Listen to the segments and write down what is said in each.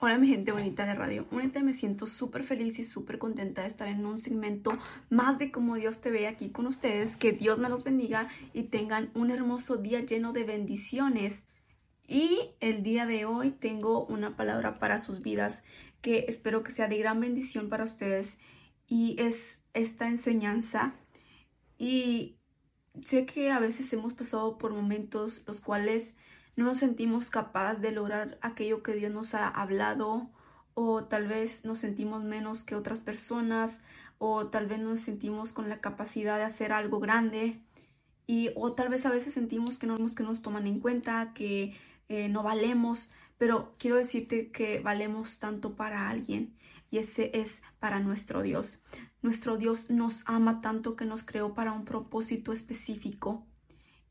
Hola mi gente bonita de radio, únete, me siento súper feliz y súper contenta de estar en un segmento más de cómo Dios te ve aquí con ustedes, que Dios me los bendiga y tengan un hermoso día lleno de bendiciones. Y el día de hoy tengo una palabra para sus vidas que espero que sea de gran bendición para ustedes. Y es esta enseñanza. Y sé que a veces hemos pasado por momentos los cuales no nos sentimos capaces de lograr aquello que Dios nos ha hablado o tal vez nos sentimos menos que otras personas o tal vez nos sentimos con la capacidad de hacer algo grande y o tal vez a veces sentimos que no que nos toman en cuenta que eh, no valemos pero quiero decirte que valemos tanto para alguien y ese es para nuestro Dios. Nuestro Dios nos ama tanto que nos creó para un propósito específico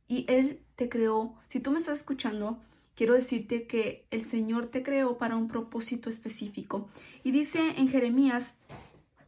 y Él te creó. Si tú me estás escuchando, quiero decirte que el Señor te creó para un propósito específico. Y dice en Jeremías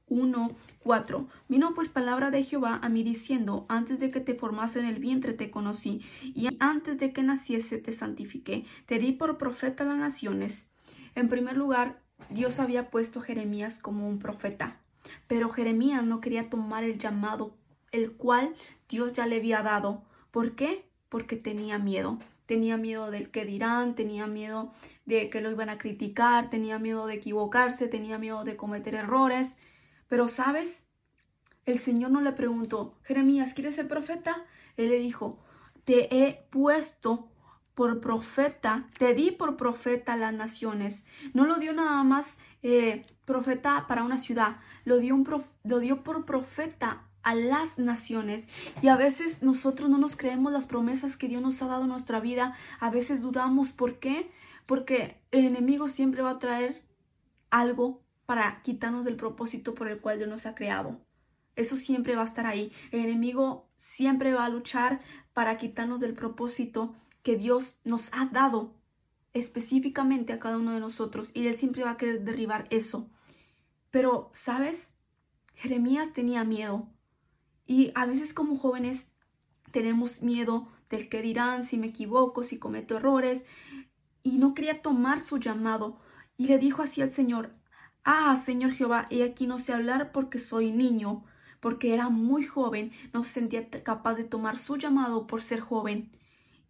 1, 4. Vino pues palabra de Jehová a mí diciendo, antes de que te formase en el vientre te conocí, y antes de que naciese te santifiqué, te di por profeta a las naciones. En primer lugar, Dios había puesto a Jeremías como un profeta, pero Jeremías no quería tomar el llamado, el cual Dios ya le había dado. ¿Por qué? Porque tenía miedo. Tenía miedo del que dirán, tenía miedo de que lo iban a criticar, tenía miedo de equivocarse, tenía miedo de cometer errores. Pero, ¿sabes? El Señor no le preguntó, Jeremías, ¿quieres ser profeta? Él le dijo, te he puesto por profeta, te di por profeta a las naciones. No lo dio nada más eh, profeta para una ciudad, lo dio, un lo dio por profeta a las naciones. Y a veces nosotros no nos creemos las promesas que Dios nos ha dado en nuestra vida. A veces dudamos. ¿Por qué? Porque el enemigo siempre va a traer algo para quitarnos del propósito por el cual Dios nos ha creado. Eso siempre va a estar ahí. El enemigo siempre va a luchar para quitarnos del propósito que Dios nos ha dado específicamente a cada uno de nosotros. Y él siempre va a querer derribar eso. Pero, ¿sabes? Jeremías tenía miedo. Y a veces como jóvenes tenemos miedo del que dirán, si me equivoco, si cometo errores. Y no quería tomar su llamado. Y le dijo así al Señor, Ah, Señor Jehová, he aquí no sé hablar porque soy niño, porque era muy joven, no se sentía capaz de tomar su llamado por ser joven.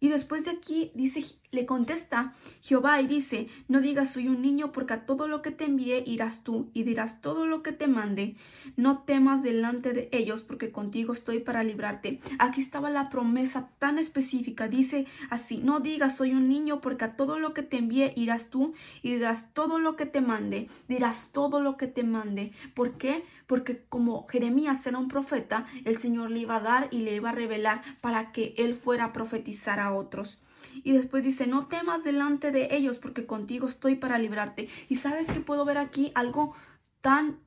Y después de aquí dice, le contesta Jehová y dice, no digas soy un niño porque a todo lo que te envíe irás tú y dirás todo lo que te mande. No temas delante de ellos porque contigo estoy para librarte. Aquí estaba la promesa tan específica. Dice así, no digas soy un niño porque a todo lo que te envíe irás tú y dirás todo lo que te mande. Dirás todo lo que te mande. ¿Por qué? Porque como Jeremías era un profeta, el Señor le iba a dar y le iba a revelar para que él fuera a profetizar a otros. Y después dice, no temas delante de ellos porque contigo estoy para librarte. Y sabes que puedo ver aquí algo tan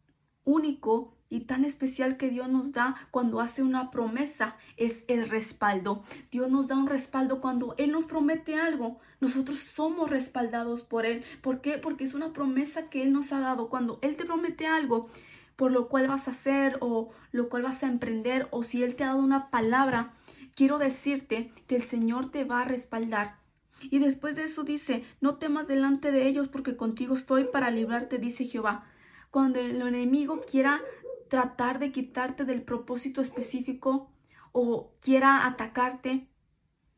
único y tan especial que Dios nos da cuando hace una promesa es el respaldo. Dios nos da un respaldo cuando Él nos promete algo. Nosotros somos respaldados por Él. ¿Por qué? Porque es una promesa que Él nos ha dado. Cuando Él te promete algo por lo cual vas a hacer o lo cual vas a emprender o si Él te ha dado una palabra, quiero decirte que el Señor te va a respaldar. Y después de eso dice, no temas delante de ellos porque contigo estoy para librarte, dice Jehová. Cuando el enemigo quiera tratar de quitarte del propósito específico o quiera atacarte,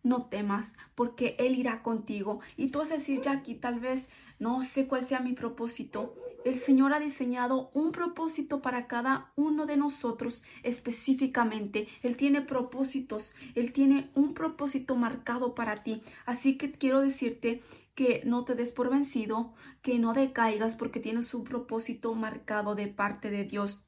no temas, porque Él irá contigo. Y tú vas a decir, Jackie, tal vez no sé cuál sea mi propósito. El Señor ha diseñado un propósito para cada uno de nosotros específicamente. Él tiene propósitos, Él tiene un propósito marcado para ti. Así que quiero decirte que no te des por vencido, que no decaigas porque tienes un propósito marcado de parte de Dios.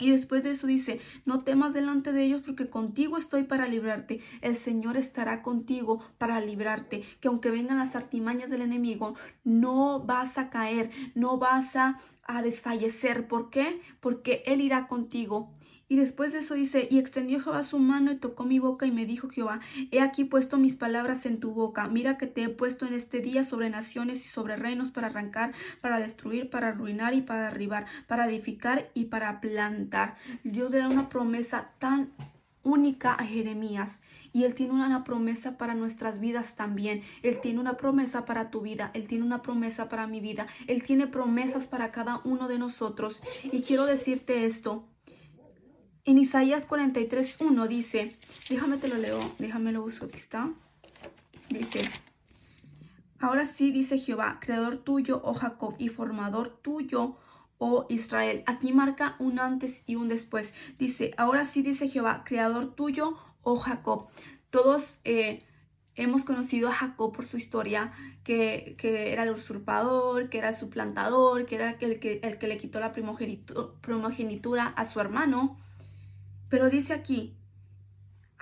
Y después de eso dice, no temas delante de ellos porque contigo estoy para librarte. El Señor estará contigo para librarte. Que aunque vengan las artimañas del enemigo, no vas a caer, no vas a, a desfallecer. ¿Por qué? Porque Él irá contigo. Y después de eso dice, y extendió Jehová su mano y tocó mi boca y me dijo Jehová, he aquí puesto mis palabras en tu boca, mira que te he puesto en este día sobre naciones y sobre reinos para arrancar, para destruir, para arruinar y para derribar, para edificar y para plantar. Dios le da una promesa tan única a Jeremías y Él tiene una promesa para nuestras vidas también. Él tiene una promesa para tu vida, Él tiene una promesa para mi vida, Él tiene promesas para cada uno de nosotros. Y quiero decirte esto. En Isaías 43.1 dice, déjame te lo leo, déjame lo busco, aquí está. Dice, ahora sí dice Jehová, creador tuyo, oh Jacob, y formador tuyo, oh Israel. Aquí marca un antes y un después. Dice, ahora sí dice Jehová, creador tuyo, oh Jacob. Todos eh, hemos conocido a Jacob por su historia, que, era el usurpador, que era el suplantador, que era el que, el que le quitó la primogenitura a su hermano. Pero dice aquí,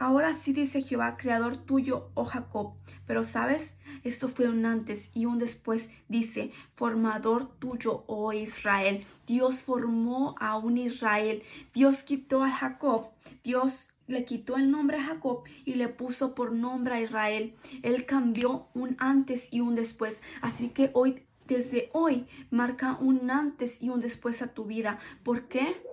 Ahora sí dice Jehová, creador tuyo, oh Jacob. Pero sabes, esto fue un antes y un después. Dice, formador tuyo, oh Israel. Dios formó a un Israel. Dios quitó a Jacob. Dios le quitó el nombre a Jacob y le puso por nombre a Israel. Él cambió un antes y un después. Así que hoy, desde hoy, marca un antes y un después a tu vida. ¿Por qué?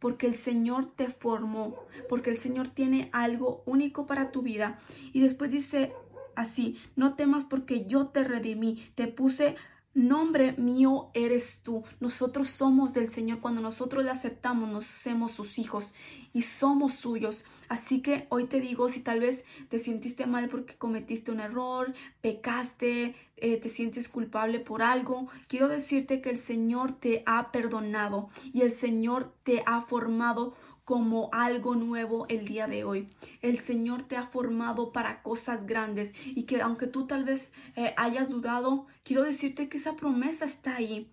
Porque el Señor te formó, porque el Señor tiene algo único para tu vida. Y después dice así, no temas porque yo te redimí, te puse nombre mío eres tú. Nosotros somos del Señor. Cuando nosotros le aceptamos, nos hacemos sus hijos y somos suyos. Así que hoy te digo, si tal vez te sentiste mal porque cometiste un error, pecaste, eh, te sientes culpable por algo, quiero decirte que el Señor te ha perdonado y el Señor te ha formado como algo nuevo el día de hoy. El Señor te ha formado para cosas grandes y que aunque tú tal vez eh, hayas dudado, quiero decirte que esa promesa está ahí.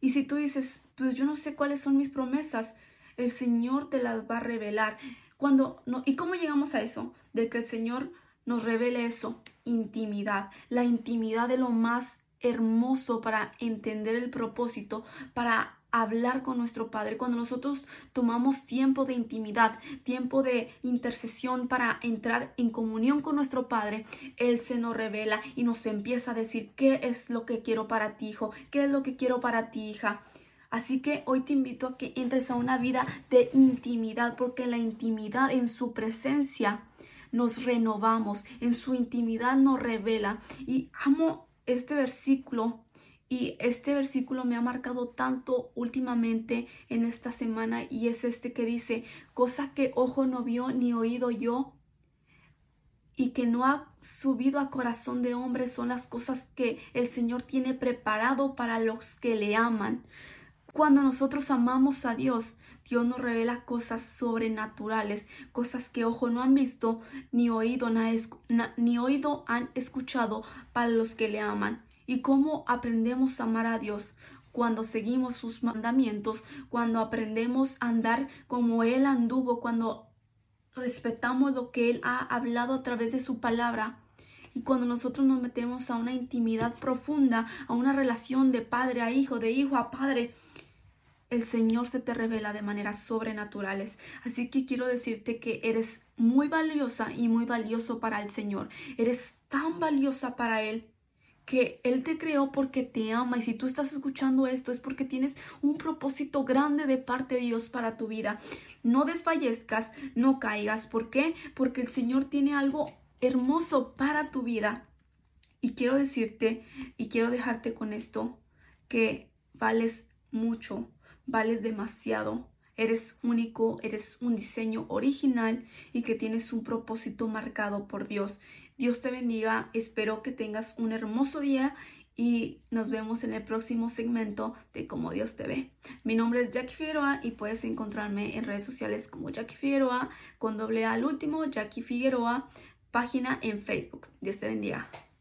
Y si tú dices, pues yo no sé cuáles son mis promesas, el Señor te las va a revelar. Cuando no, ¿Y cómo llegamos a eso? De que el Señor nos revele eso, intimidad, la intimidad de lo más hermoso para entender el propósito, para hablar con nuestro Padre, cuando nosotros tomamos tiempo de intimidad, tiempo de intercesión para entrar en comunión con nuestro Padre, Él se nos revela y nos empieza a decir qué es lo que quiero para ti, hijo, qué es lo que quiero para ti, hija. Así que hoy te invito a que entres a una vida de intimidad, porque la intimidad en su presencia nos renovamos, en su intimidad nos revela. Y amo este versículo y este versículo me ha marcado tanto últimamente en esta semana y es este que dice, cosa que ojo no vio ni oído yo y que no ha subido a corazón de hombre son las cosas que el Señor tiene preparado para los que le aman. Cuando nosotros amamos a Dios, Dios nos revela cosas sobrenaturales, cosas que ojo no han visto ni oído, ni oído han escuchado para los que le aman y cómo aprendemos a amar a Dios cuando seguimos sus mandamientos, cuando aprendemos a andar como Él anduvo, cuando respetamos lo que Él ha hablado a través de su palabra. Y cuando nosotros nos metemos a una intimidad profunda, a una relación de padre a hijo, de hijo a padre, el Señor se te revela de maneras sobrenaturales. Así que quiero decirte que eres muy valiosa y muy valioso para el Señor. Eres tan valiosa para Él que Él te creó porque te ama y si tú estás escuchando esto es porque tienes un propósito grande de parte de Dios para tu vida. No desfallezcas, no caigas. ¿Por qué? Porque el Señor tiene algo hermoso para tu vida. Y quiero decirte y quiero dejarte con esto que vales mucho, vales demasiado. Eres único, eres un diseño original y que tienes un propósito marcado por Dios. Dios te bendiga, espero que tengas un hermoso día y nos vemos en el próximo segmento de Cómo Dios te ve. Mi nombre es Jackie Figueroa y puedes encontrarme en redes sociales como Jackie Figueroa con doble A al último, Jackie Figueroa, página en Facebook. Dios te bendiga.